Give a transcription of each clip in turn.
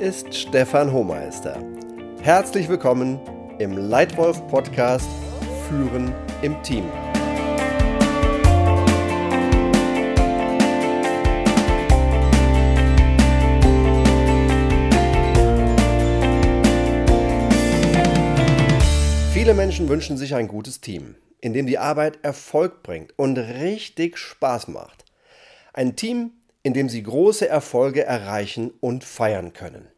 ist Stefan Hohmeister. Herzlich willkommen im Leitwolf Podcast Führen im Team. Viele Menschen wünschen sich ein gutes Team, in dem die Arbeit Erfolg bringt und richtig Spaß macht. Ein Team, in dem sie große Erfolge erreichen und feiern können.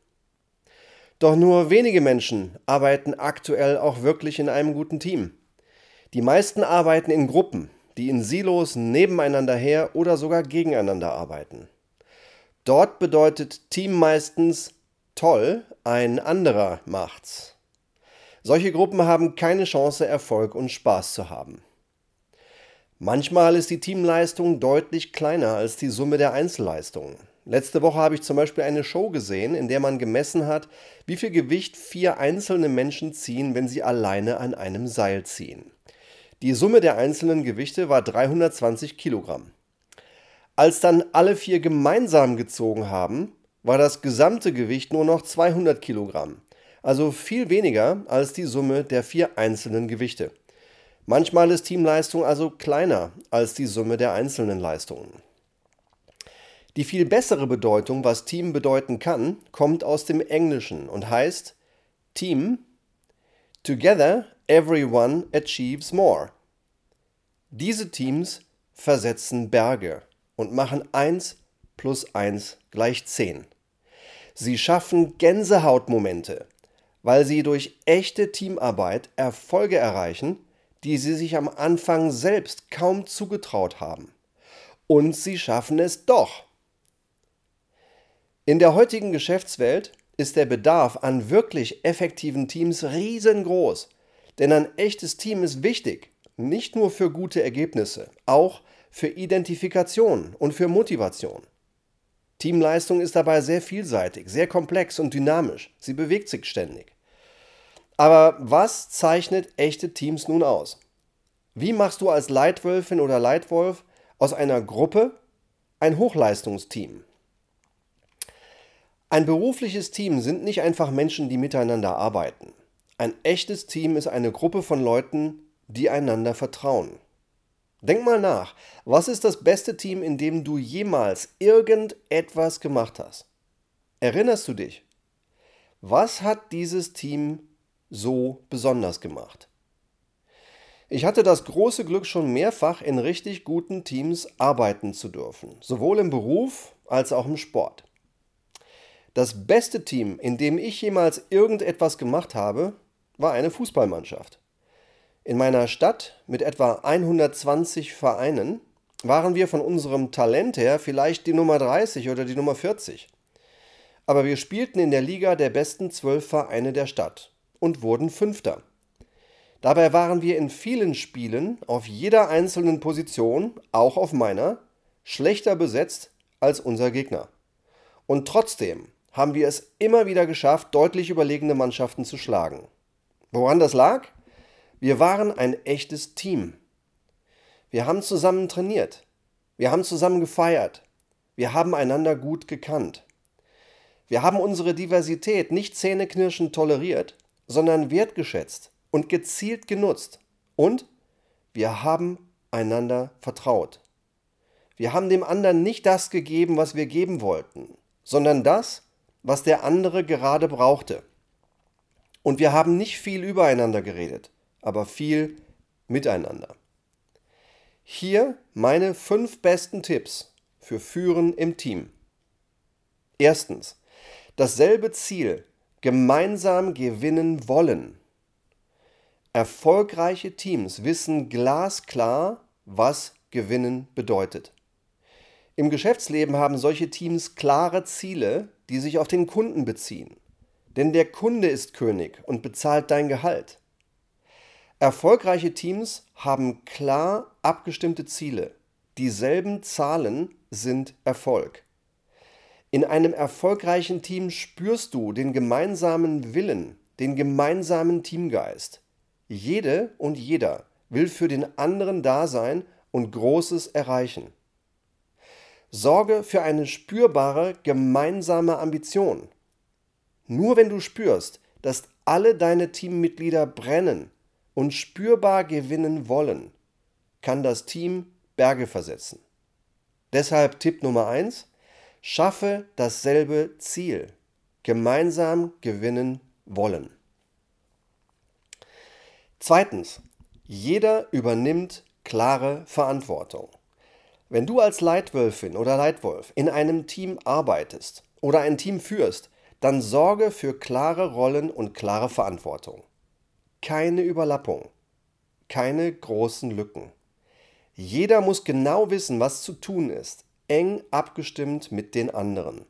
Doch nur wenige Menschen arbeiten aktuell auch wirklich in einem guten Team. Die meisten arbeiten in Gruppen, die in Silos nebeneinander her oder sogar gegeneinander arbeiten. Dort bedeutet Team meistens toll, ein anderer macht's. Solche Gruppen haben keine Chance, Erfolg und Spaß zu haben. Manchmal ist die Teamleistung deutlich kleiner als die Summe der Einzelleistungen. Letzte Woche habe ich zum Beispiel eine Show gesehen, in der man gemessen hat, wie viel Gewicht vier einzelne Menschen ziehen, wenn sie alleine an einem Seil ziehen. Die Summe der einzelnen Gewichte war 320 Kilogramm. Als dann alle vier gemeinsam gezogen haben, war das gesamte Gewicht nur noch 200 Kilogramm, also viel weniger als die Summe der vier einzelnen Gewichte. Manchmal ist Teamleistung also kleiner als die Summe der einzelnen Leistungen. Die viel bessere Bedeutung, was Team bedeuten kann, kommt aus dem Englischen und heißt Team, Together everyone achieves more. Diese Teams versetzen Berge und machen 1 plus 1 gleich 10. Sie schaffen Gänsehautmomente, weil sie durch echte Teamarbeit Erfolge erreichen, die sie sich am Anfang selbst kaum zugetraut haben. Und sie schaffen es doch. In der heutigen Geschäftswelt ist der Bedarf an wirklich effektiven Teams riesengroß. Denn ein echtes Team ist wichtig, nicht nur für gute Ergebnisse, auch für Identifikation und für Motivation. Teamleistung ist dabei sehr vielseitig, sehr komplex und dynamisch. Sie bewegt sich ständig. Aber was zeichnet echte Teams nun aus? Wie machst du als Leitwölfin oder Leitwolf aus einer Gruppe ein Hochleistungsteam? Ein berufliches Team sind nicht einfach Menschen, die miteinander arbeiten. Ein echtes Team ist eine Gruppe von Leuten, die einander vertrauen. Denk mal nach, was ist das beste Team, in dem du jemals irgendetwas gemacht hast? Erinnerst du dich? Was hat dieses Team so besonders gemacht. Ich hatte das große Glück, schon mehrfach in richtig guten Teams arbeiten zu dürfen, sowohl im Beruf als auch im Sport. Das beste Team, in dem ich jemals irgendetwas gemacht habe, war eine Fußballmannschaft. In meiner Stadt mit etwa 120 Vereinen waren wir von unserem Talent her vielleicht die Nummer 30 oder die Nummer 40. Aber wir spielten in der Liga der besten zwölf Vereine der Stadt und wurden Fünfter. Dabei waren wir in vielen Spielen auf jeder einzelnen Position, auch auf meiner, schlechter besetzt als unser Gegner. Und trotzdem haben wir es immer wieder geschafft, deutlich überlegene Mannschaften zu schlagen. Woran das lag? Wir waren ein echtes Team. Wir haben zusammen trainiert. Wir haben zusammen gefeiert. Wir haben einander gut gekannt. Wir haben unsere Diversität nicht zähneknirschend toleriert, sondern wertgeschätzt und gezielt genutzt. Und wir haben einander vertraut. Wir haben dem anderen nicht das gegeben, was wir geben wollten, sondern das, was der andere gerade brauchte. Und wir haben nicht viel übereinander geredet, aber viel miteinander. Hier meine fünf besten Tipps für Führen im Team. Erstens, dasselbe Ziel gemeinsam gewinnen wollen. Erfolgreiche Teams wissen glasklar, was gewinnen bedeutet. Im Geschäftsleben haben solche Teams klare Ziele, die sich auf den Kunden beziehen. Denn der Kunde ist König und bezahlt dein Gehalt. Erfolgreiche Teams haben klar abgestimmte Ziele. Dieselben Zahlen sind Erfolg. In einem erfolgreichen Team spürst du den gemeinsamen Willen, den gemeinsamen Teamgeist. Jede und jeder will für den anderen da sein und Großes erreichen. Sorge für eine spürbare gemeinsame Ambition. Nur wenn du spürst, dass alle deine Teammitglieder brennen und spürbar gewinnen wollen, kann das Team Berge versetzen. Deshalb Tipp Nummer 1, schaffe dasselbe Ziel. Gemeinsam gewinnen wollen. Zweitens, jeder übernimmt klare Verantwortung. Wenn du als Leitwölfin oder Leitwolf in einem Team arbeitest oder ein Team führst, dann sorge für klare Rollen und klare Verantwortung. Keine Überlappung, keine großen Lücken. Jeder muss genau wissen, was zu tun ist, eng abgestimmt mit den anderen.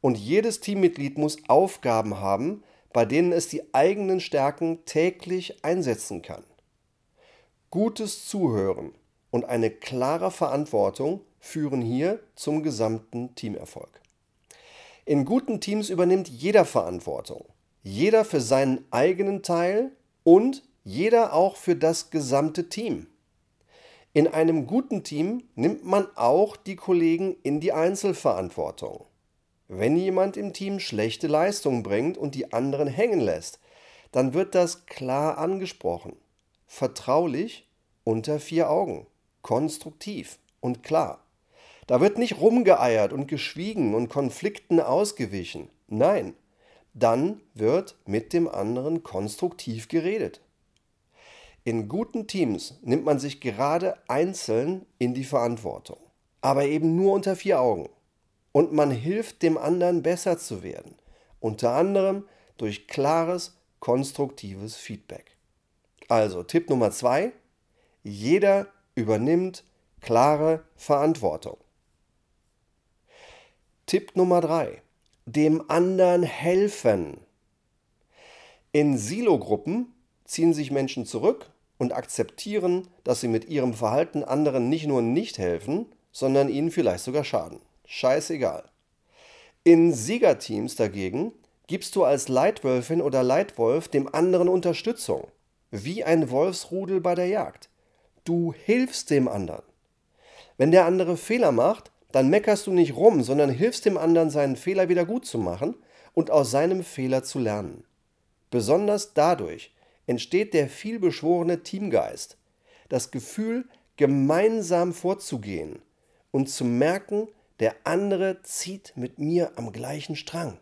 Und jedes Teammitglied muss Aufgaben haben, bei denen es die eigenen Stärken täglich einsetzen kann. Gutes Zuhören und eine klare Verantwortung führen hier zum gesamten Teamerfolg. In guten Teams übernimmt jeder Verantwortung. Jeder für seinen eigenen Teil und jeder auch für das gesamte Team. In einem guten Team nimmt man auch die Kollegen in die Einzelverantwortung. Wenn jemand im Team schlechte Leistung bringt und die anderen hängen lässt, dann wird das klar angesprochen, vertraulich, unter vier Augen, konstruktiv und klar. Da wird nicht rumgeeiert und geschwiegen und Konflikten ausgewichen. Nein, dann wird mit dem anderen konstruktiv geredet. In guten Teams nimmt man sich gerade einzeln in die Verantwortung, aber eben nur unter vier Augen. Und man hilft dem anderen besser zu werden, unter anderem durch klares, konstruktives Feedback. Also Tipp Nummer zwei, jeder übernimmt klare Verantwortung. Tipp Nummer 3. Dem anderen helfen. In Silogruppen ziehen sich Menschen zurück und akzeptieren, dass sie mit ihrem Verhalten anderen nicht nur nicht helfen, sondern ihnen vielleicht sogar schaden. Scheißegal. In Siegerteams dagegen gibst du als Leitwölfin oder Leitwolf dem anderen Unterstützung, wie ein Wolfsrudel bei der Jagd. Du hilfst dem anderen. Wenn der andere Fehler macht, dann meckerst du nicht rum, sondern hilfst dem anderen, seinen Fehler wieder gut zu machen und aus seinem Fehler zu lernen. Besonders dadurch entsteht der vielbeschworene Teamgeist, das Gefühl, gemeinsam vorzugehen und zu merken, der andere zieht mit mir am gleichen Strang.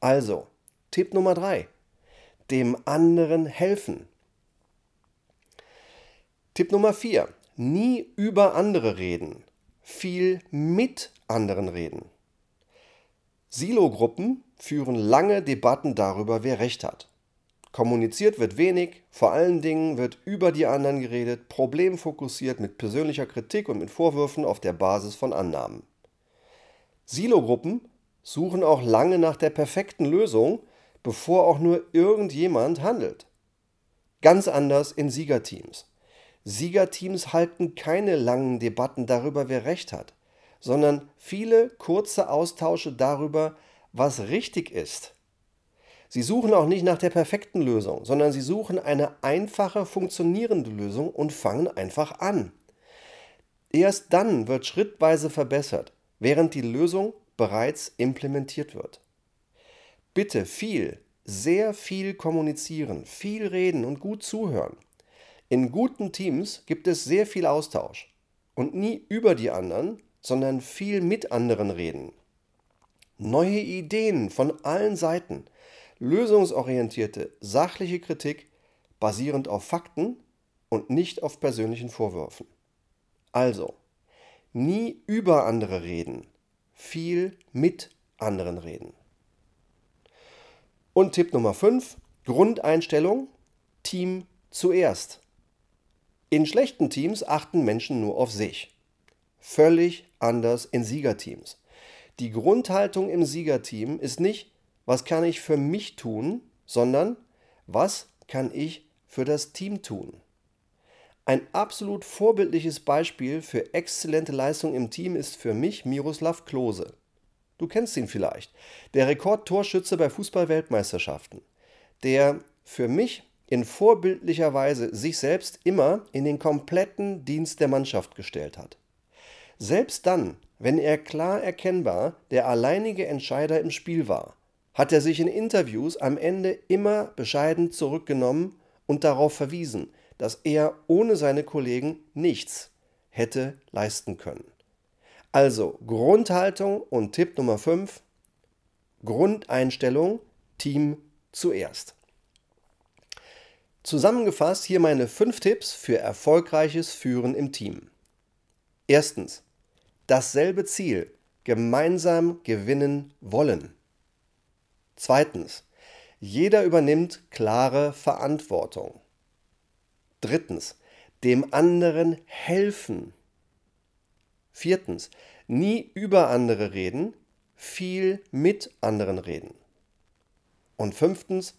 Also, Tipp Nummer 3. Dem anderen helfen. Tipp Nummer 4. Nie über andere reden viel mit anderen reden. Silogruppen führen lange Debatten darüber, wer recht hat. Kommuniziert wird wenig, vor allen Dingen wird über die anderen geredet, problemfokussiert mit persönlicher Kritik und mit Vorwürfen auf der Basis von Annahmen. Silogruppen suchen auch lange nach der perfekten Lösung, bevor auch nur irgendjemand handelt. Ganz anders in Siegerteams. Siegerteams halten keine langen Debatten darüber, wer recht hat, sondern viele kurze Austausche darüber, was richtig ist. Sie suchen auch nicht nach der perfekten Lösung, sondern sie suchen eine einfache, funktionierende Lösung und fangen einfach an. Erst dann wird schrittweise verbessert, während die Lösung bereits implementiert wird. Bitte viel, sehr viel kommunizieren, viel reden und gut zuhören. In guten Teams gibt es sehr viel Austausch und nie über die anderen, sondern viel mit anderen reden. Neue Ideen von allen Seiten, lösungsorientierte, sachliche Kritik basierend auf Fakten und nicht auf persönlichen Vorwürfen. Also, nie über andere reden, viel mit anderen reden. Und Tipp Nummer 5, Grundeinstellung, Team zuerst. In schlechten Teams achten Menschen nur auf sich. Völlig anders in Siegerteams. Die Grundhaltung im Siegerteam ist nicht, was kann ich für mich tun, sondern was kann ich für das Team tun. Ein absolut vorbildliches Beispiel für exzellente Leistung im Team ist für mich Miroslav Klose. Du kennst ihn vielleicht, der Rekordtorschütze bei Fußball-Weltmeisterschaften, der für mich in vorbildlicher Weise sich selbst immer in den kompletten Dienst der Mannschaft gestellt hat. Selbst dann, wenn er klar erkennbar der alleinige Entscheider im Spiel war, hat er sich in Interviews am Ende immer bescheiden zurückgenommen und darauf verwiesen, dass er ohne seine Kollegen nichts hätte leisten können. Also Grundhaltung und Tipp Nummer 5, Grundeinstellung, Team zuerst. Zusammengefasst hier meine fünf Tipps für erfolgreiches Führen im Team. Erstens, dasselbe Ziel, gemeinsam gewinnen wollen. Zweitens, jeder übernimmt klare Verantwortung. Drittens, dem anderen helfen. Viertens, nie über andere reden, viel mit anderen reden. Und fünftens,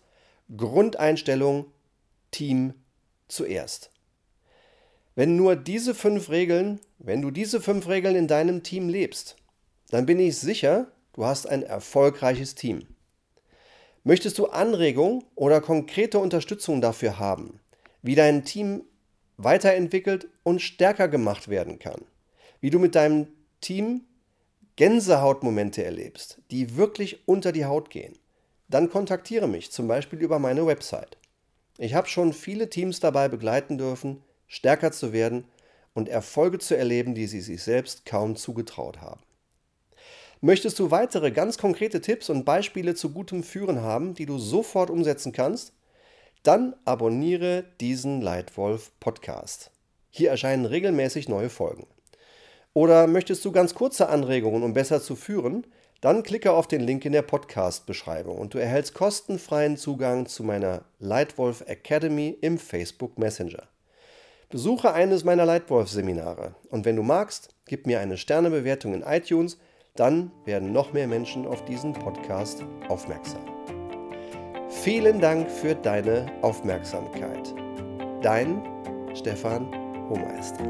Grundeinstellung Team zuerst. Wenn nur diese fünf Regeln, wenn du diese fünf Regeln in deinem Team lebst, dann bin ich sicher, du hast ein erfolgreiches Team. Möchtest du Anregungen oder konkrete Unterstützung dafür haben, wie dein Team weiterentwickelt und stärker gemacht werden kann, wie du mit deinem Team Gänsehautmomente erlebst, die wirklich unter die Haut gehen, dann kontaktiere mich zum Beispiel über meine Website. Ich habe schon viele Teams dabei begleiten dürfen, stärker zu werden und Erfolge zu erleben, die sie sich selbst kaum zugetraut haben. Möchtest du weitere ganz konkrete Tipps und Beispiele zu gutem Führen haben, die du sofort umsetzen kannst? Dann abonniere diesen Leitwolf Podcast. Hier erscheinen regelmäßig neue Folgen. Oder möchtest du ganz kurze Anregungen, um besser zu führen? Dann klicke auf den Link in der Podcast-Beschreibung und du erhältst kostenfreien Zugang zu meiner Leitwolf Academy im Facebook Messenger. Besuche eines meiner Leitwolf-Seminare und wenn du magst, gib mir eine Sternebewertung in iTunes dann werden noch mehr Menschen auf diesen Podcast aufmerksam. Vielen Dank für deine Aufmerksamkeit. Dein Stefan Hohmeister.